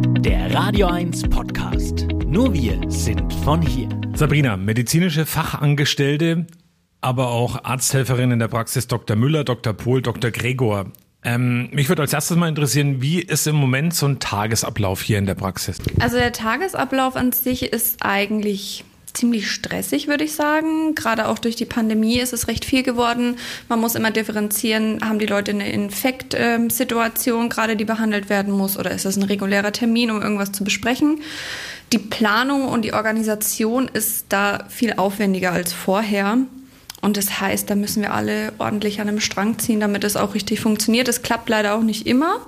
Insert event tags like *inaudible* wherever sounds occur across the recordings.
Der Radio 1 Podcast. Nur wir sind von hier. Sabrina, medizinische Fachangestellte, aber auch Arzthelferin in der Praxis Dr. Müller, Dr. Pohl, Dr. Gregor. Ähm, mich würde als erstes mal interessieren, wie ist im Moment so ein Tagesablauf hier in der Praxis? Also der Tagesablauf an sich ist eigentlich ziemlich stressig, würde ich sagen. Gerade auch durch die Pandemie ist es recht viel geworden. Man muss immer differenzieren, haben die Leute eine Infektsituation gerade, die behandelt werden muss, oder ist das ein regulärer Termin, um irgendwas zu besprechen? Die Planung und die Organisation ist da viel aufwendiger als vorher. Und das heißt, da müssen wir alle ordentlich an einem Strang ziehen, damit es auch richtig funktioniert. Das klappt leider auch nicht immer.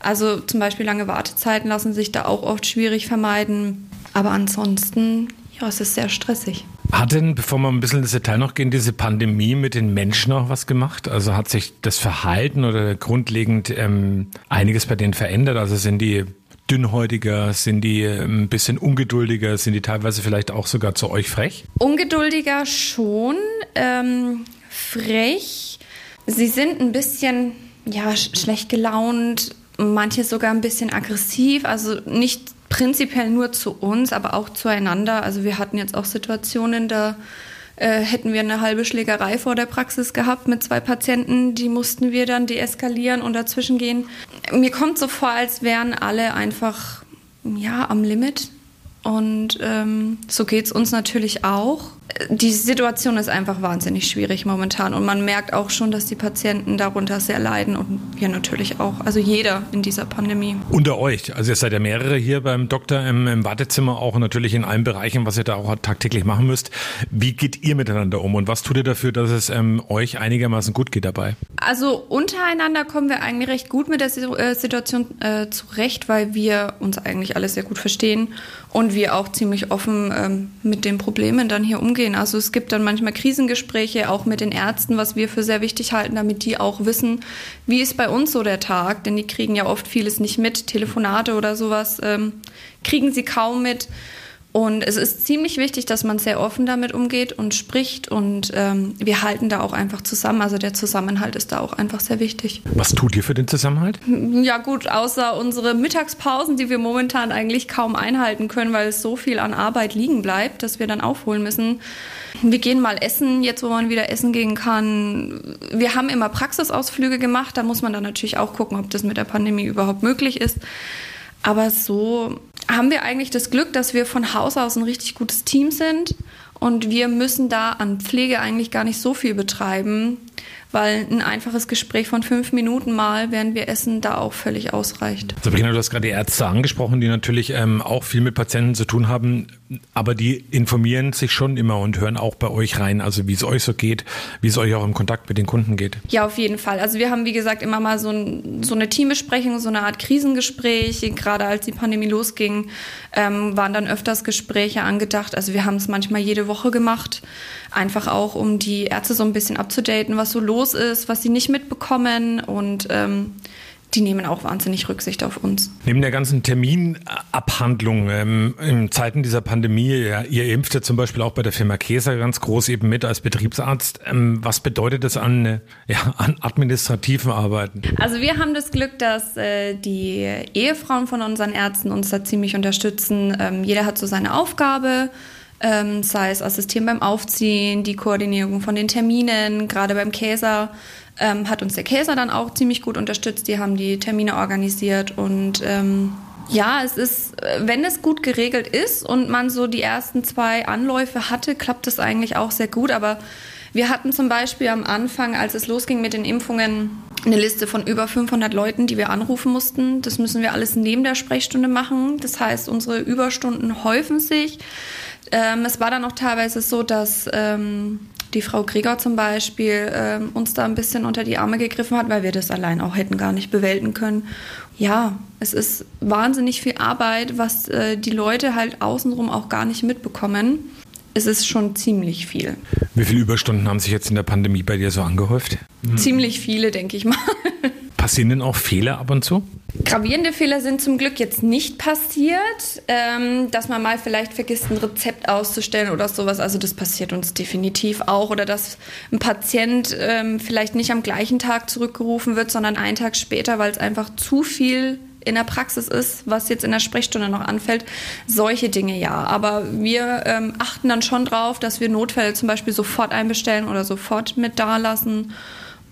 Also zum Beispiel lange Wartezeiten lassen sich da auch oft schwierig vermeiden. Aber ansonsten ja, es ist sehr stressig. Hat denn, bevor wir ein bisschen ins Detail noch gehen, diese Pandemie mit den Menschen auch was gemacht? Also hat sich das Verhalten oder grundlegend ähm, einiges bei denen verändert? Also sind die dünnhäutiger, sind die ähm, ein bisschen ungeduldiger, sind die teilweise vielleicht auch sogar zu euch frech? Ungeduldiger schon, ähm, frech. Sie sind ein bisschen ja, schlecht gelaunt, manche sogar ein bisschen aggressiv, also nicht prinzipiell nur zu uns, aber auch zueinander. Also wir hatten jetzt auch Situationen, da äh, hätten wir eine halbe Schlägerei vor der Praxis gehabt mit zwei Patienten, die mussten wir dann deeskalieren und dazwischen gehen. Mir kommt so vor, als wären alle einfach ja am Limit. Und ähm, so geht es uns natürlich auch die Situation ist einfach wahnsinnig schwierig momentan und man merkt auch schon, dass die Patienten darunter sehr leiden und wir natürlich auch, also jeder in dieser Pandemie. Unter euch, also ihr seid ja mehrere hier beim Doktor im, im Wartezimmer, auch natürlich in allen Bereichen, was ihr da auch tagtäglich machen müsst. Wie geht ihr miteinander um und was tut ihr dafür, dass es ähm, euch einigermaßen gut geht dabei? Also untereinander kommen wir eigentlich recht gut mit der äh, Situation äh, zurecht, weil wir uns eigentlich alle sehr gut verstehen und wir auch ziemlich offen ähm, mit den Problemen dann hier umgehen. Also es gibt dann manchmal Krisengespräche auch mit den Ärzten, was wir für sehr wichtig halten, damit die auch wissen, wie ist bei uns so der Tag, denn die kriegen ja oft vieles nicht mit, Telefonate oder sowas ähm, kriegen sie kaum mit. Und es ist ziemlich wichtig, dass man sehr offen damit umgeht und spricht. Und ähm, wir halten da auch einfach zusammen. Also der Zusammenhalt ist da auch einfach sehr wichtig. Was tut ihr für den Zusammenhalt? Ja gut, außer unsere Mittagspausen, die wir momentan eigentlich kaum einhalten können, weil es so viel an Arbeit liegen bleibt, dass wir dann aufholen müssen. Wir gehen mal essen, jetzt wo man wieder essen gehen kann. Wir haben immer Praxisausflüge gemacht. Da muss man dann natürlich auch gucken, ob das mit der Pandemie überhaupt möglich ist. Aber so haben wir eigentlich das Glück, dass wir von Haus aus ein richtig gutes Team sind und wir müssen da an Pflege eigentlich gar nicht so viel betreiben weil ein einfaches Gespräch von fünf Minuten mal, während wir essen, da auch völlig ausreicht. Sabrina, du hast gerade die Ärzte angesprochen, die natürlich ähm, auch viel mit Patienten zu tun haben, aber die informieren sich schon immer und hören auch bei euch rein, also wie es euch so geht, wie es euch auch im Kontakt mit den Kunden geht. Ja, auf jeden Fall. Also wir haben, wie gesagt, immer mal so, ein, so eine Teambesprechung, so eine Art Krisengespräch. Gerade als die Pandemie losging, ähm, waren dann öfters Gespräche angedacht. Also wir haben es manchmal jede Woche gemacht, einfach auch, um die Ärzte so ein bisschen abzudaten, was so los los ist, was sie nicht mitbekommen und ähm, die nehmen auch wahnsinnig Rücksicht auf uns. Neben der ganzen Terminabhandlung ähm, in Zeiten dieser Pandemie, ja, ihr impft ja zum Beispiel auch bei der Firma Käser ganz groß eben mit als Betriebsarzt. Ähm, was bedeutet das an, ja, an administrativen Arbeiten? Also wir haben das Glück, dass äh, die Ehefrauen von unseren Ärzten uns da ziemlich unterstützen. Ähm, jeder hat so seine Aufgabe ähm, sei es Assistieren beim Aufziehen, die Koordinierung von den Terminen, gerade beim Käser ähm, hat uns der Käser dann auch ziemlich gut unterstützt. Die haben die Termine organisiert und ähm, ja, es ist, wenn es gut geregelt ist und man so die ersten zwei Anläufe hatte, klappt es eigentlich auch sehr gut. Aber wir hatten zum Beispiel am Anfang, als es losging mit den Impfungen, eine Liste von über 500 Leuten, die wir anrufen mussten. Das müssen wir alles neben der Sprechstunde machen. Das heißt, unsere Überstunden häufen sich. Ähm, es war dann auch teilweise so, dass ähm, die Frau Gregor zum Beispiel ähm, uns da ein bisschen unter die Arme gegriffen hat, weil wir das allein auch hätten gar nicht bewältigen können. Ja, es ist wahnsinnig viel Arbeit, was äh, die Leute halt außenrum auch gar nicht mitbekommen. Es ist schon ziemlich viel. Wie viele Überstunden haben sich jetzt in der Pandemie bei dir so angehäuft? Ziemlich viele, denke ich mal. *laughs* Passieren denn auch Fehler ab und zu? Gravierende Fehler sind zum Glück jetzt nicht passiert, ähm, dass man mal vielleicht vergisst, ein Rezept auszustellen oder sowas. Also das passiert uns definitiv auch. Oder dass ein Patient ähm, vielleicht nicht am gleichen Tag zurückgerufen wird, sondern einen Tag später, weil es einfach zu viel in der Praxis ist, was jetzt in der Sprechstunde noch anfällt, solche Dinge ja. Aber wir ähm, achten dann schon drauf, dass wir Notfälle zum Beispiel sofort einbestellen oder sofort mit da lassen.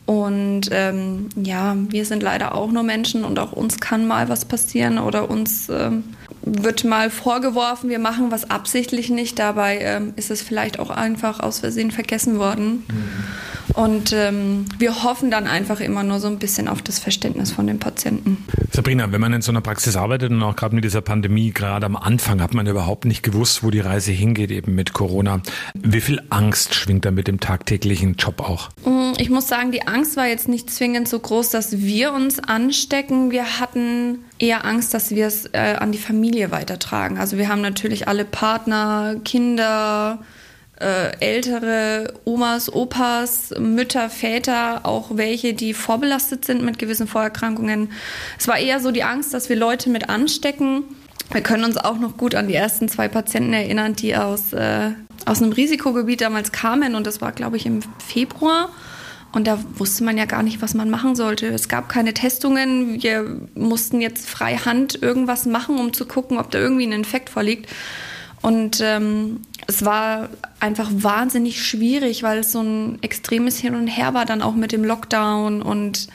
Und ähm, ja, wir sind leider auch nur Menschen und auch uns kann mal was passieren oder uns ähm, wird mal vorgeworfen, wir machen was absichtlich nicht. Dabei ähm, ist es vielleicht auch einfach aus Versehen vergessen worden. Mhm. Und ähm, wir hoffen dann einfach immer nur so ein bisschen auf das Verständnis von den Patienten. Sabrina, wenn man in so einer Praxis arbeitet und auch gerade mit dieser Pandemie, gerade am Anfang hat man überhaupt nicht gewusst, wo die Reise hingeht, eben mit Corona. Wie viel Angst schwingt da mit dem tagtäglichen Job auch? Mm, ich muss sagen, die Angst war jetzt nicht zwingend so groß, dass wir uns anstecken. Wir hatten eher Angst, dass wir es äh, an die Familie weitertragen. Also wir haben natürlich alle Partner, Kinder, äh, ältere Omas, Opas, Mütter, Väter, auch welche, die vorbelastet sind mit gewissen Vorerkrankungen. Es war eher so die Angst, dass wir Leute mit anstecken. Wir können uns auch noch gut an die ersten zwei Patienten erinnern, die aus, äh, aus einem Risikogebiet damals kamen. Und das war, glaube ich, im Februar. Und da wusste man ja gar nicht, was man machen sollte. Es gab keine Testungen. Wir mussten jetzt frei Hand irgendwas machen, um zu gucken, ob da irgendwie ein Infekt vorliegt. Und ähm, es war einfach wahnsinnig schwierig, weil es so ein extremes Hin und Her war dann auch mit dem Lockdown und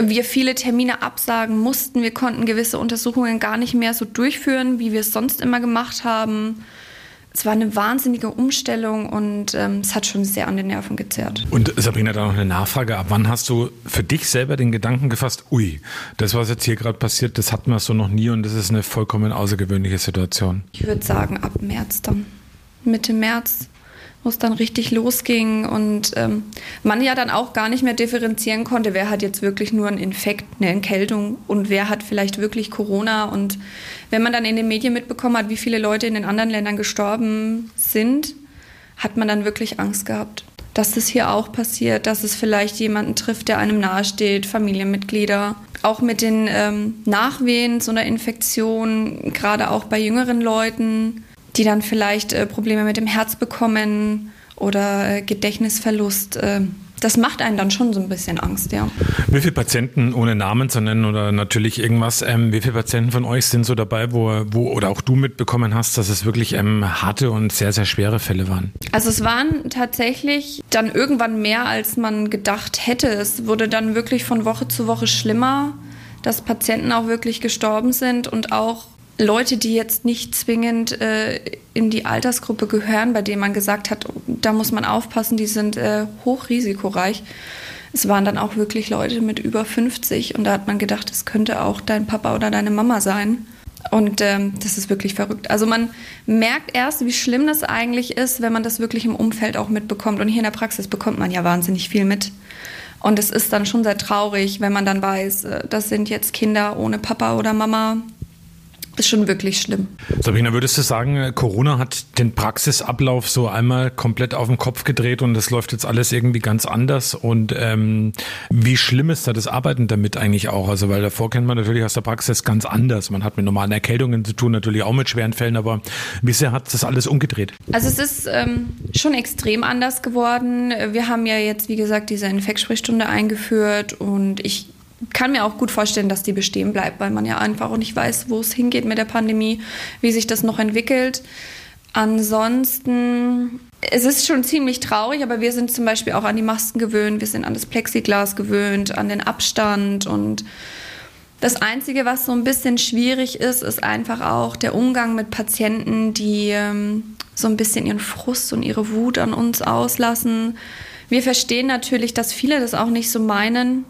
wir viele Termine absagen mussten. Wir konnten gewisse Untersuchungen gar nicht mehr so durchführen, wie wir es sonst immer gemacht haben es war eine wahnsinnige Umstellung und ähm, es hat schon sehr an den Nerven gezerrt. Und Sabrina, da noch eine Nachfrage. Ab wann hast du für dich selber den Gedanken gefasst, ui, das, was jetzt hier gerade passiert, das hatten wir so noch nie und das ist eine vollkommen außergewöhnliche Situation? Ich würde sagen, ab März dann. Mitte März wo es dann richtig losging und ähm, man ja dann auch gar nicht mehr differenzieren konnte, wer hat jetzt wirklich nur einen Infekt, eine Entkältung und wer hat vielleicht wirklich Corona. Und wenn man dann in den Medien mitbekommen hat, wie viele Leute in den anderen Ländern gestorben sind, hat man dann wirklich Angst gehabt, dass das hier auch passiert, dass es vielleicht jemanden trifft, der einem nahesteht, Familienmitglieder. Auch mit den ähm, Nachwehen so einer Infektion, gerade auch bei jüngeren Leuten die dann vielleicht äh, Probleme mit dem Herz bekommen oder äh, Gedächtnisverlust. Äh, das macht einen dann schon so ein bisschen Angst, ja. Wie viele Patienten, ohne Namen zu nennen oder natürlich irgendwas, ähm, wie viele Patienten von euch sind so dabei, wo, wo oder auch du mitbekommen hast, dass es wirklich ähm, harte und sehr, sehr schwere Fälle waren? Also es waren tatsächlich dann irgendwann mehr, als man gedacht hätte. Es wurde dann wirklich von Woche zu Woche schlimmer, dass Patienten auch wirklich gestorben sind und auch Leute, die jetzt nicht zwingend äh, in die Altersgruppe gehören, bei denen man gesagt hat, da muss man aufpassen, die sind äh, hochrisikoreich. Es waren dann auch wirklich Leute mit über 50 und da hat man gedacht, es könnte auch dein Papa oder deine Mama sein. Und ähm, das ist wirklich verrückt. Also man merkt erst, wie schlimm das eigentlich ist, wenn man das wirklich im Umfeld auch mitbekommt. Und hier in der Praxis bekommt man ja wahnsinnig viel mit. Und es ist dann schon sehr traurig, wenn man dann weiß, äh, das sind jetzt Kinder ohne Papa oder Mama, ist schon wirklich schlimm. Sabrina, würdest du sagen, Corona hat den Praxisablauf so einmal komplett auf den Kopf gedreht und das läuft jetzt alles irgendwie ganz anders? Und ähm, wie schlimm ist da das Arbeiten damit eigentlich auch? Also, weil davor kennt man natürlich aus der Praxis ganz anders. Man hat mit normalen Erkältungen zu tun, natürlich auch mit schweren Fällen, aber wie sehr hat das alles umgedreht? Also es ist ähm, schon extrem anders geworden. Wir haben ja jetzt, wie gesagt, diese Infektsprechstunde eingeführt und ich kann mir auch gut vorstellen, dass die bestehen bleibt, weil man ja einfach auch nicht weiß, wo es hingeht mit der Pandemie, wie sich das noch entwickelt. Ansonsten, es ist schon ziemlich traurig, aber wir sind zum Beispiel auch an die Masken gewöhnt, wir sind an das Plexiglas gewöhnt, an den Abstand und das Einzige, was so ein bisschen schwierig ist, ist einfach auch der Umgang mit Patienten, die ähm, so ein bisschen ihren Frust und ihre Wut an uns auslassen. Wir verstehen natürlich, dass viele das auch nicht so meinen,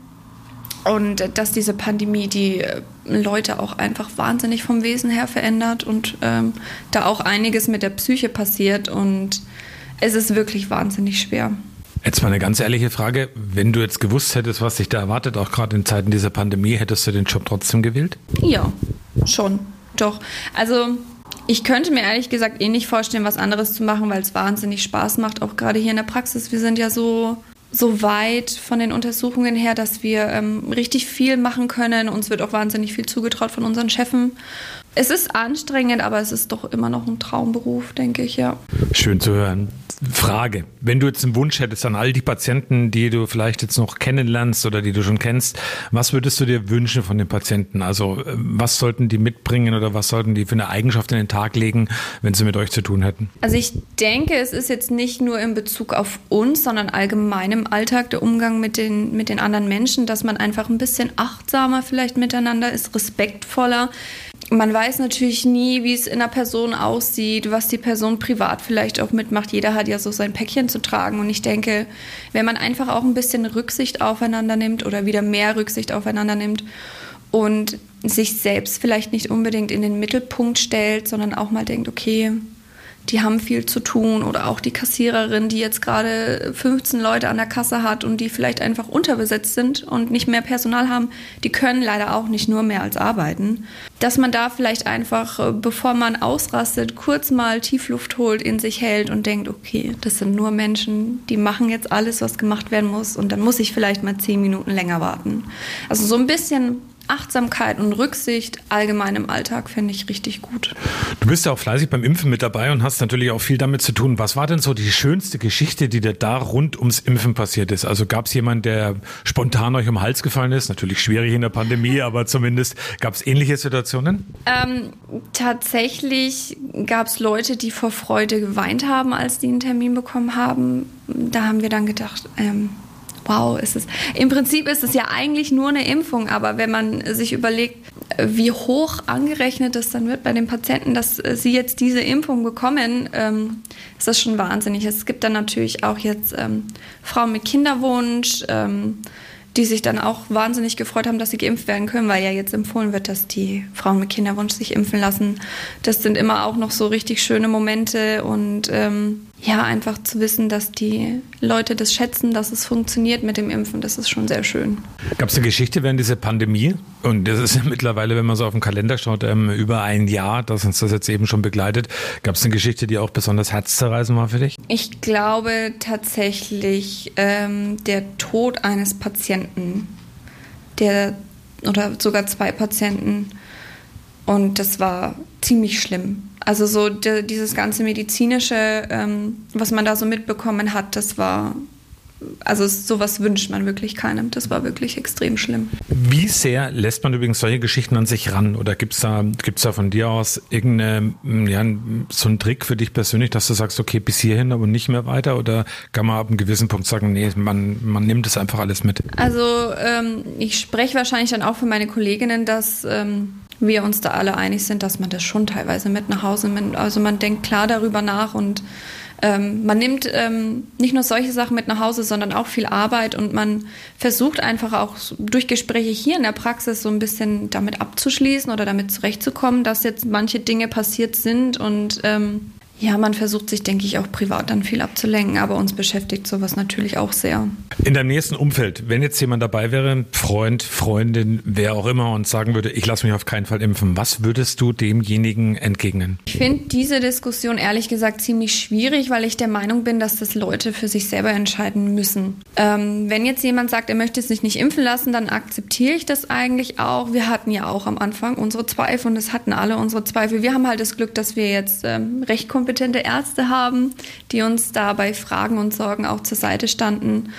und dass diese Pandemie die äh, Leute auch einfach wahnsinnig vom Wesen her verändert und ähm, da auch einiges mit der Psyche passiert und es ist wirklich wahnsinnig schwer. Jetzt mal eine ganz ehrliche Frage. Wenn du jetzt gewusst hättest, was dich da erwartet, auch gerade in Zeiten dieser Pandemie, hättest du den Job trotzdem gewählt? Ja, schon. Doch. Also ich könnte mir ehrlich gesagt eh nicht vorstellen, was anderes zu machen, weil es wahnsinnig Spaß macht, auch gerade hier in der Praxis. Wir sind ja so so weit von den Untersuchungen her, dass wir ähm, richtig viel machen können. Uns wird auch wahnsinnig viel zugetraut von unseren Chefen. Es ist anstrengend, aber es ist doch immer noch ein Traumberuf, denke ich, ja. Schön zu hören. Frage, wenn du jetzt einen Wunsch hättest an all die Patienten, die du vielleicht jetzt noch kennenlernst oder die du schon kennst, was würdest du dir wünschen von den Patienten? Also äh, was sollten die mitbringen oder was sollten die für eine Eigenschaft in den Tag legen, wenn sie mit euch zu tun hätten? Also ich denke, es ist jetzt nicht nur in Bezug auf uns, sondern allgemein im Alltag der Umgang mit den, mit den anderen Menschen, dass man einfach ein bisschen achtsamer vielleicht miteinander ist, respektvoller man weiß natürlich nie, wie es in einer Person aussieht, was die Person privat vielleicht auch mitmacht. Jeder hat ja so sein Päckchen zu tragen. Und ich denke, wenn man einfach auch ein bisschen Rücksicht aufeinander nimmt oder wieder mehr Rücksicht aufeinander nimmt und sich selbst vielleicht nicht unbedingt in den Mittelpunkt stellt, sondern auch mal denkt, okay, die haben viel zu tun oder auch die Kassiererin, die jetzt gerade 15 Leute an der Kasse hat und die vielleicht einfach unterbesetzt sind und nicht mehr Personal haben, die können leider auch nicht nur mehr als arbeiten. Dass man da vielleicht einfach, äh, bevor man ausrastet, kurz mal Tiefluft holt, in sich hält und denkt, okay, das sind nur Menschen, die machen jetzt alles, was gemacht werden muss und dann muss ich vielleicht mal 10 Minuten länger warten. Also so ein bisschen Achtsamkeit und Rücksicht allgemein im Alltag finde ich richtig gut. Du bist ja auch fleißig beim Impfen mit dabei und hast natürlich auch viel damit zu tun. Was war denn so die schönste Geschichte, die dir da rund ums Impfen passiert ist? Also gab es jemanden, der spontan euch um den Hals gefallen ist? Natürlich schwierig in der Pandemie, *laughs* aber zumindest gab es ähnliche Situationen? Ähm, tatsächlich gab es Leute, die vor Freude geweint haben, als die einen Termin bekommen haben. Da haben wir dann gedacht, ähm, wow, ist es. Im Prinzip ist es ja eigentlich nur eine Impfung, aber wenn man sich überlegt, wie hoch angerechnet es dann wird bei den Patienten, dass sie jetzt diese Impfung bekommen, ähm, ist das schon wahnsinnig. Es gibt dann natürlich auch jetzt ähm, Frauen mit Kinderwunsch, ähm, die sich dann auch wahnsinnig gefreut haben, dass sie geimpft werden können, weil ja jetzt empfohlen wird, dass die Frauen mit Kinderwunsch sich impfen lassen. Das sind immer auch noch so richtig schöne Momente und ähm, ja, einfach zu wissen, dass die Leute das schätzen, dass es funktioniert mit dem Impfen, das ist schon sehr schön. Gab es eine Geschichte während dieser Pandemie? Und das ist ja mittlerweile, wenn man so auf den Kalender schaut, ähm, über ein Jahr, dass uns das jetzt eben schon begleitet. Gab es eine Geschichte, die auch besonders herzzerreißend war für dich? Ich glaube tatsächlich ähm, der Tod eines Patienten, der oder sogar zwei Patienten. Und das war ziemlich schlimm. Also so de, dieses ganze medizinische, ähm, was man da so mitbekommen hat, das war, also sowas wünscht man wirklich keinem. Das war wirklich extrem schlimm. Wie sehr lässt man übrigens solche Geschichten an sich ran? Oder gibt es da, gibt's da von dir aus irgendeine, ja, so einen Trick für dich persönlich, dass du sagst, okay, bis hierhin, aber nicht mehr weiter? Oder kann man ab einem gewissen Punkt sagen, nee, man, man nimmt das einfach alles mit? Also ähm, ich spreche wahrscheinlich dann auch für meine Kolleginnen, dass... Ähm, wir uns da alle einig sind, dass man das schon teilweise mit nach Hause nimmt. Also man denkt klar darüber nach und ähm, man nimmt ähm, nicht nur solche Sachen mit nach Hause, sondern auch viel Arbeit und man versucht einfach auch durch Gespräche hier in der Praxis so ein bisschen damit abzuschließen oder damit zurechtzukommen, dass jetzt manche Dinge passiert sind und ähm, ja, man versucht sich, denke ich, auch privat dann viel abzulenken, aber uns beschäftigt sowas natürlich auch sehr. In deinem nächsten Umfeld, wenn jetzt jemand dabei wäre, Freund, Freundin, wer auch immer, und sagen würde, ich lasse mich auf keinen Fall impfen, was würdest du demjenigen entgegnen? Ich finde diese Diskussion ehrlich gesagt ziemlich schwierig, weil ich der Meinung bin, dass das Leute für sich selber entscheiden müssen. Ähm, wenn jetzt jemand sagt, er möchte sich nicht impfen lassen, dann akzeptiere ich das eigentlich auch. Wir hatten ja auch am Anfang unsere Zweifel und es hatten alle unsere Zweifel. Wir haben halt das Glück, dass wir jetzt ähm, recht kompetent kompetente Ärzte haben, die uns da bei Fragen und Sorgen auch zur Seite standen.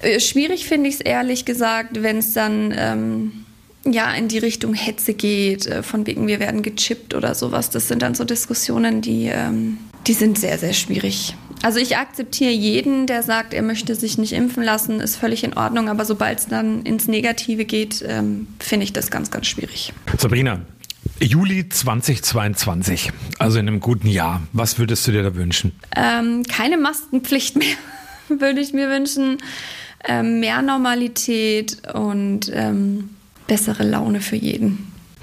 Äh, schwierig finde ich es ehrlich gesagt, wenn es dann ähm, ja in die Richtung Hetze geht, äh, von wegen wir werden gechippt oder sowas. Das sind dann so Diskussionen, die, ähm, die sind sehr, sehr schwierig. Also ich akzeptiere jeden, der sagt, er möchte sich nicht impfen lassen, ist völlig in Ordnung, aber sobald es dann ins Negative geht, ähm, finde ich das ganz, ganz schwierig. Sabrina, Juli 2022, also in einem guten Jahr. Was würdest du dir da wünschen? Ähm, keine Maskenpflicht *laughs* mehr, würde ich mir wünschen. Ähm, mehr Normalität und ähm, bessere Laune für jeden.